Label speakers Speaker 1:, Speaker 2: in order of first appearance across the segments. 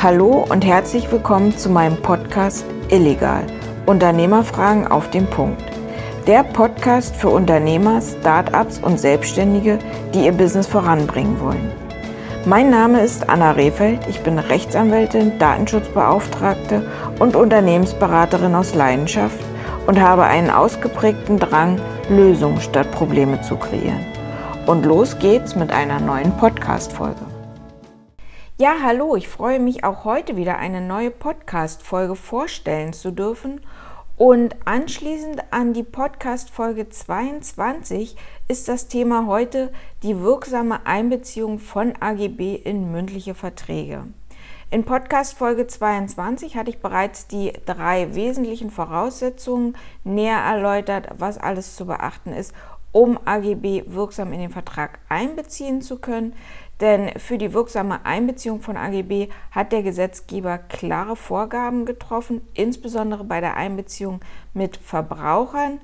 Speaker 1: Hallo und herzlich willkommen zu meinem Podcast Illegal. Unternehmerfragen auf den Punkt. Der Podcast für Unternehmer, Startups und Selbstständige, die ihr Business voranbringen wollen. Mein Name ist Anna Rehfeld. Ich bin Rechtsanwältin, Datenschutzbeauftragte und Unternehmensberaterin aus Leidenschaft und habe einen ausgeprägten Drang, Lösungen statt Probleme zu kreieren. Und los geht's mit einer neuen Podcast-Folge. Ja, hallo, ich freue mich auch heute wieder eine neue Podcast-Folge vorstellen zu dürfen. Und anschließend an die Podcast-Folge 22 ist das Thema heute die wirksame Einbeziehung von AGB in mündliche Verträge. In Podcast Folge 22 hatte ich bereits die drei wesentlichen Voraussetzungen näher erläutert, was alles zu beachten ist, um AGB wirksam in den Vertrag einbeziehen zu können. Denn für die wirksame Einbeziehung von AGB hat der Gesetzgeber klare Vorgaben getroffen, insbesondere bei der Einbeziehung mit Verbrauchern.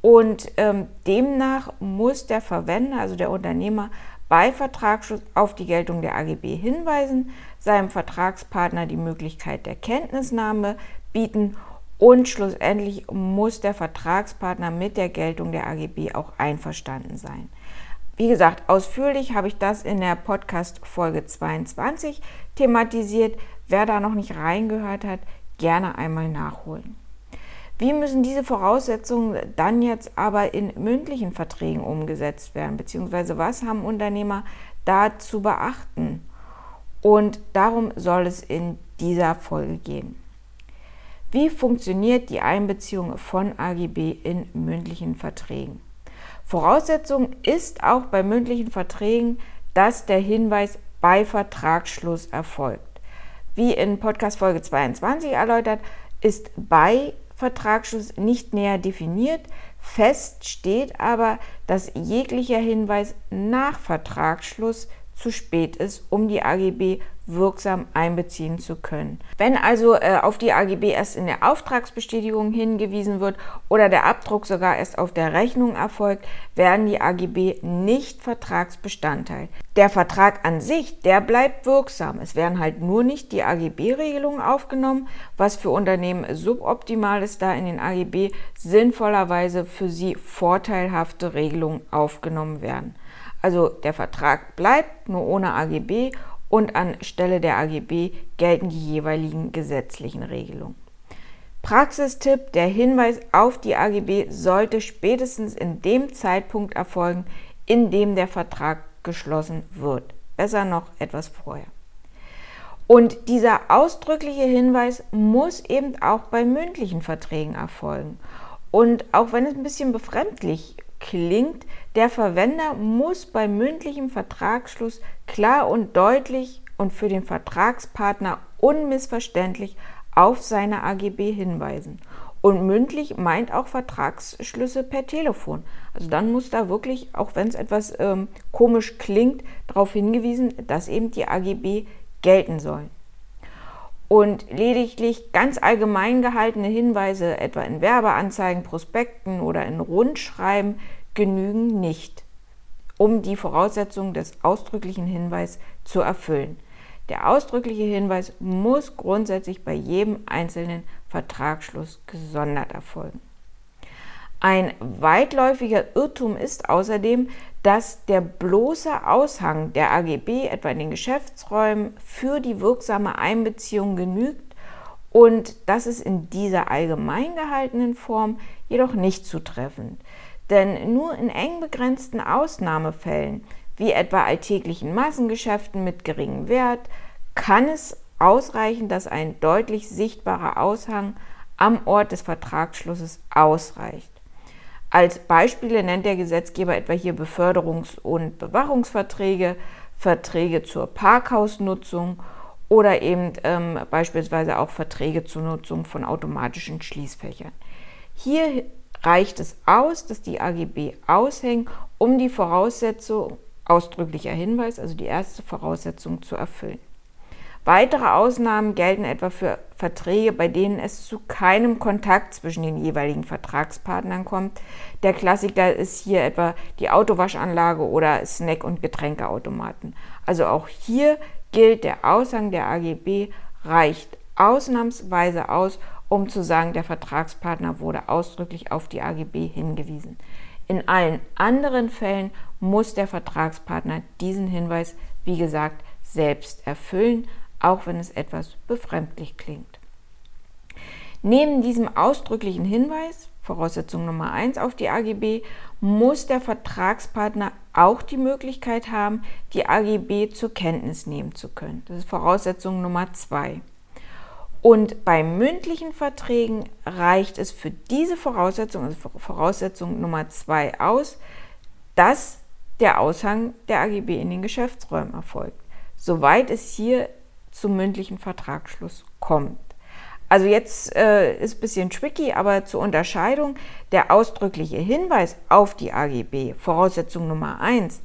Speaker 1: Und ähm, demnach muss der Verwender, also der Unternehmer, bei Vertragsschluss auf die Geltung der AGB hinweisen, seinem Vertragspartner die Möglichkeit der Kenntnisnahme bieten und schlussendlich muss der Vertragspartner mit der Geltung der AGB auch einverstanden sein. Wie gesagt, ausführlich habe ich das in der Podcast-Folge 22 thematisiert. Wer da noch nicht reingehört hat, gerne einmal nachholen. Wie müssen diese Voraussetzungen dann jetzt aber in mündlichen Verträgen umgesetzt werden? Beziehungsweise was haben Unternehmer da zu beachten? Und darum soll es in dieser Folge gehen. Wie funktioniert die Einbeziehung von AGB in mündlichen Verträgen? Voraussetzung ist auch bei mündlichen Verträgen, dass der Hinweis bei Vertragsschluss erfolgt. Wie in Podcast Folge 22 erläutert, ist bei Vertragsschluss nicht näher definiert. Fest steht aber, dass jeglicher Hinweis nach Vertragsschluss zu spät ist, um die AGB wirksam einbeziehen zu können. Wenn also äh, auf die AGB erst in der Auftragsbestätigung hingewiesen wird oder der Abdruck sogar erst auf der Rechnung erfolgt, werden die AGB nicht Vertragsbestandteil. Der Vertrag an sich, der bleibt wirksam. Es werden halt nur nicht die AGB-Regelungen aufgenommen, was für Unternehmen suboptimal ist, da in den AGB sinnvollerweise für sie vorteilhafte Regelungen aufgenommen werden. Also der Vertrag bleibt nur ohne AGB und anstelle der AGB gelten die jeweiligen gesetzlichen Regelungen. Praxistipp, der Hinweis auf die AGB sollte spätestens in dem Zeitpunkt erfolgen, in dem der Vertrag geschlossen wird. Besser noch etwas vorher. Und dieser ausdrückliche Hinweis muss eben auch bei mündlichen Verträgen erfolgen. Und auch wenn es ein bisschen befremdlich klingt, der Verwender muss bei mündlichem Vertragsschluss klar und deutlich und für den Vertragspartner unmissverständlich auf seine AGB hinweisen. Und mündlich meint auch Vertragsschlüsse per Telefon. Also dann muss da wirklich, auch wenn es etwas ähm, komisch klingt, darauf hingewiesen, dass eben die AGB gelten sollen. Und lediglich ganz allgemein gehaltene Hinweise, etwa in Werbeanzeigen, Prospekten oder in Rundschreiben, genügen nicht, um die Voraussetzungen des ausdrücklichen Hinweises zu erfüllen. Der ausdrückliche Hinweis muss grundsätzlich bei jedem einzelnen Vertragsschluss gesondert erfolgen. Ein weitläufiger Irrtum ist außerdem, dass der bloße Aushang der AGB etwa in den Geschäftsräumen für die wirksame Einbeziehung genügt und das ist in dieser allgemein gehaltenen Form jedoch nicht zutreffend. Denn nur in eng begrenzten Ausnahmefällen, wie etwa alltäglichen Massengeschäften mit geringem Wert, kann es ausreichen, dass ein deutlich sichtbarer Aushang am Ort des Vertragsschlusses ausreicht. Als Beispiele nennt der Gesetzgeber etwa hier Beförderungs- und Bewachungsverträge, Verträge zur Parkhausnutzung oder eben ähm, beispielsweise auch Verträge zur Nutzung von automatischen Schließfächern. Hier reicht es aus, dass die AGB aushängen, um die Voraussetzung, ausdrücklicher Hinweis, also die erste Voraussetzung zu erfüllen. Weitere Ausnahmen gelten etwa für Verträge, bei denen es zu keinem Kontakt zwischen den jeweiligen Vertragspartnern kommt. Der Klassiker ist hier etwa die Autowaschanlage oder Snack- und Getränkeautomaten. Also auch hier gilt der Aushang der AGB reicht ausnahmsweise aus, um zu sagen, der Vertragspartner wurde ausdrücklich auf die AGB hingewiesen. In allen anderen Fällen muss der Vertragspartner diesen Hinweis, wie gesagt, selbst erfüllen, auch wenn es etwas befremdlich klingt. Neben diesem ausdrücklichen Hinweis, Voraussetzung Nummer 1 auf die AGB, muss der Vertragspartner auch die Möglichkeit haben, die AGB zur Kenntnis nehmen zu können. Das ist Voraussetzung Nummer 2. Und bei mündlichen Verträgen reicht es für diese Voraussetzung, also Voraussetzung Nummer 2 aus, dass der Aushang der AGB in den Geschäftsräumen erfolgt, soweit es hier zum mündlichen Vertragsschluss kommt. Also jetzt äh, ist ein bisschen tricky, aber zur Unterscheidung, der ausdrückliche Hinweis auf die AGB, Voraussetzung Nummer 1,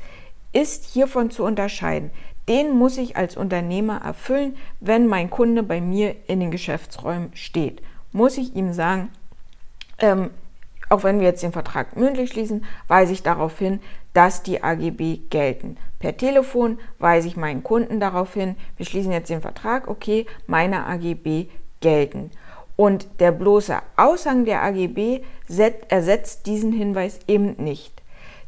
Speaker 1: ist hiervon zu unterscheiden. Den muss ich als Unternehmer erfüllen, wenn mein Kunde bei mir in den Geschäftsräumen steht. Muss ich ihm sagen, ähm, auch wenn wir jetzt den Vertrag mündlich schließen, weise ich darauf hin, dass die AGB gelten. Per Telefon weise ich meinen Kunden darauf hin, wir schließen jetzt den Vertrag, okay, meine AGB gelten. Und der bloße Aushang der AGB ersetzt diesen Hinweis eben nicht.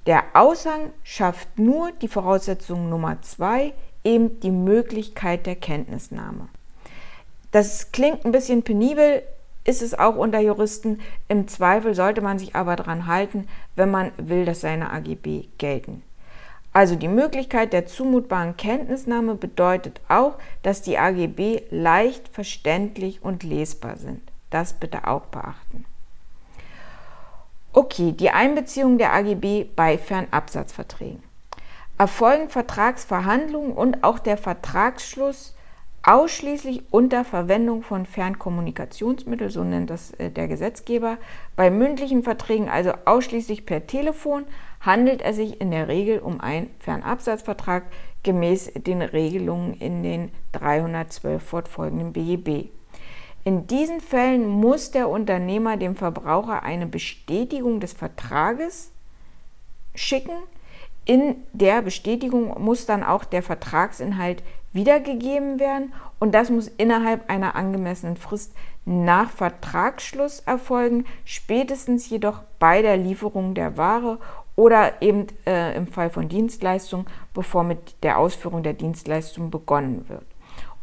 Speaker 1: Der Aushang schafft nur die Voraussetzung Nummer zwei, eben die Möglichkeit der Kenntnisnahme. Das klingt ein bisschen penibel, ist es auch unter Juristen. Im Zweifel sollte man sich aber daran halten, wenn man will, dass seine AGB gelten. Also die Möglichkeit der zumutbaren Kenntnisnahme bedeutet auch, dass die AGB leicht verständlich und lesbar sind. Das bitte auch beachten. Okay, die Einbeziehung der AGB bei Fernabsatzverträgen. Erfolgen Vertragsverhandlungen und auch der Vertragsschluss ausschließlich unter Verwendung von Fernkommunikationsmitteln, so nennt das äh, der Gesetzgeber. Bei mündlichen Verträgen also ausschließlich per Telefon handelt es sich in der Regel um einen Fernabsatzvertrag gemäß den Regelungen in den 312 fortfolgenden BGB. In diesen Fällen muss der Unternehmer dem Verbraucher eine Bestätigung des Vertrages schicken. In der Bestätigung muss dann auch der Vertragsinhalt wiedergegeben werden und das muss innerhalb einer angemessenen Frist nach Vertragsschluss erfolgen, spätestens jedoch bei der Lieferung der Ware oder eben äh, im Fall von Dienstleistung, bevor mit der Ausführung der Dienstleistung begonnen wird.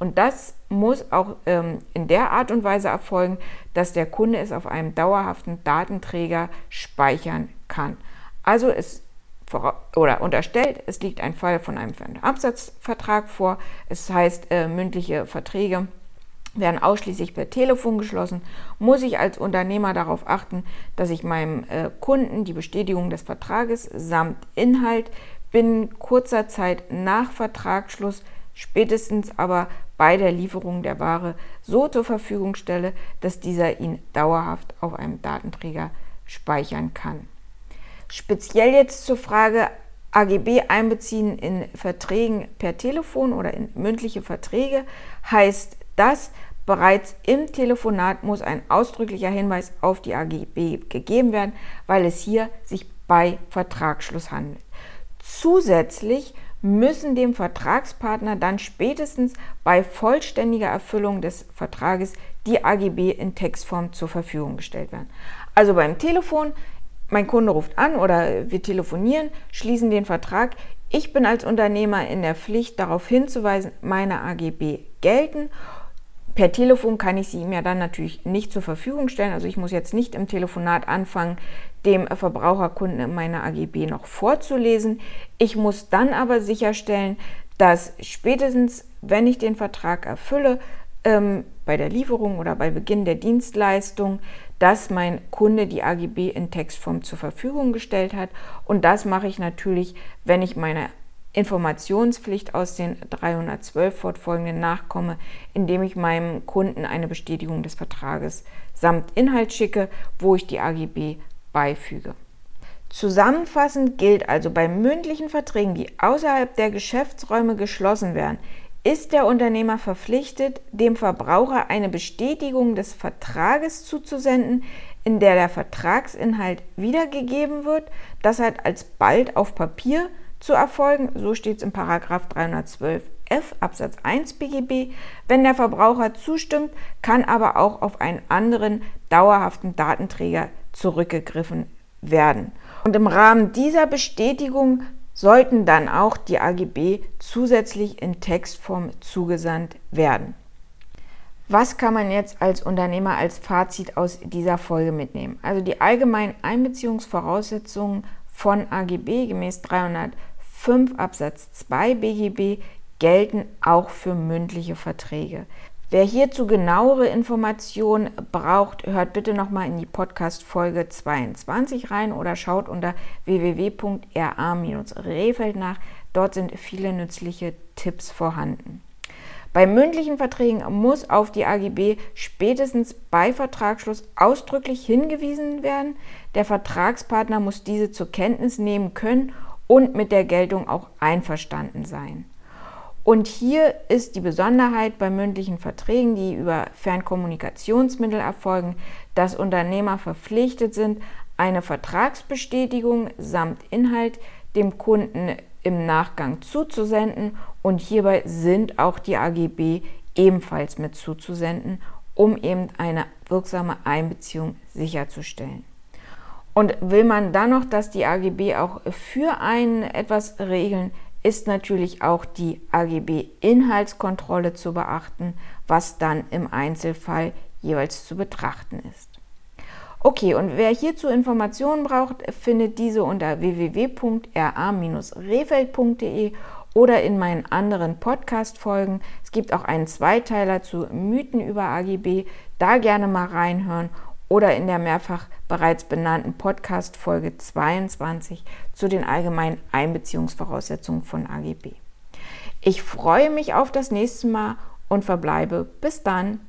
Speaker 1: Und das muss auch ähm, in der Art und Weise erfolgen, dass der Kunde es auf einem dauerhaften Datenträger speichern kann. Also es oder unterstellt, es liegt ein Fall von einem Absatzvertrag vor. Es heißt, äh, mündliche Verträge werden ausschließlich per Telefon geschlossen, muss ich als Unternehmer darauf achten, dass ich meinem äh, Kunden die Bestätigung des Vertrages samt Inhalt binnen kurzer Zeit nach Vertragsschluss, spätestens aber bei der Lieferung der Ware so zur Verfügung stelle, dass dieser ihn dauerhaft auf einem Datenträger speichern kann. Speziell jetzt zur Frage AGB einbeziehen in Verträgen per Telefon oder in mündliche Verträge heißt das, bereits im Telefonat muss ein ausdrücklicher Hinweis auf die AGB gegeben werden, weil es hier sich bei Vertragsschluss handelt. Zusätzlich müssen dem Vertragspartner dann spätestens bei vollständiger Erfüllung des Vertrages die AGB in Textform zur Verfügung gestellt werden. Also beim Telefon mein Kunde ruft an oder wir telefonieren, schließen den Vertrag. Ich bin als Unternehmer in der Pflicht, darauf hinzuweisen, meine AGB gelten. Per Telefon kann ich sie ihm ja dann natürlich nicht zur Verfügung stellen. Also ich muss jetzt nicht im Telefonat anfangen, dem Verbraucherkunden meine AGB noch vorzulesen. Ich muss dann aber sicherstellen, dass spätestens, wenn ich den Vertrag erfülle, ähm, bei der Lieferung oder bei Beginn der Dienstleistung, dass mein Kunde die AGB in Textform zur Verfügung gestellt hat. Und das mache ich natürlich, wenn ich meiner Informationspflicht aus den 312 fortfolgenden nachkomme, indem ich meinem Kunden eine Bestätigung des Vertrages samt Inhalt schicke, wo ich die AGB beifüge. Zusammenfassend gilt also bei mündlichen Verträgen, die außerhalb der Geschäftsräume geschlossen werden, ist der Unternehmer verpflichtet, dem Verbraucher eine Bestätigung des Vertrages zuzusenden, in der der Vertragsinhalt wiedergegeben wird. Das hat alsbald auf Papier zu erfolgen. So steht es in Paragraph 312 F Absatz 1 BGB. Wenn der Verbraucher zustimmt, kann aber auch auf einen anderen dauerhaften Datenträger zurückgegriffen werden. Und im Rahmen dieser Bestätigung sollten dann auch die AGB zusätzlich in Textform zugesandt werden. Was kann man jetzt als Unternehmer als Fazit aus dieser Folge mitnehmen? Also die allgemeinen Einbeziehungsvoraussetzungen von AGB gemäß 305 Absatz 2 BGB gelten auch für mündliche Verträge. Wer hierzu genauere Informationen braucht, hört bitte nochmal in die Podcast-Folge 22 rein oder schaut unter www.ra-rehfeld nach. Dort sind viele nützliche Tipps vorhanden. Bei mündlichen Verträgen muss auf die AGB spätestens bei Vertragsschluss ausdrücklich hingewiesen werden. Der Vertragspartner muss diese zur Kenntnis nehmen können und mit der Geltung auch einverstanden sein. Und hier ist die Besonderheit bei mündlichen Verträgen, die über Fernkommunikationsmittel erfolgen, dass Unternehmer verpflichtet sind, eine Vertragsbestätigung samt Inhalt dem Kunden im Nachgang zuzusenden und hierbei sind auch die AGB ebenfalls mit zuzusenden, um eben eine wirksame Einbeziehung sicherzustellen. Und will man dann noch, dass die AGB auch für einen etwas regeln, ist natürlich auch die AGB-Inhaltskontrolle zu beachten, was dann im Einzelfall jeweils zu betrachten ist. Okay, und wer hierzu Informationen braucht, findet diese unter www.ra-refeld.de oder in meinen anderen Podcast-Folgen. Es gibt auch einen Zweiteiler zu Mythen über AGB. Da gerne mal reinhören oder in der mehrfach bereits benannten Podcast Folge 22 zu den allgemeinen Einbeziehungsvoraussetzungen von AGB. Ich freue mich auf das nächste Mal und verbleibe bis dann.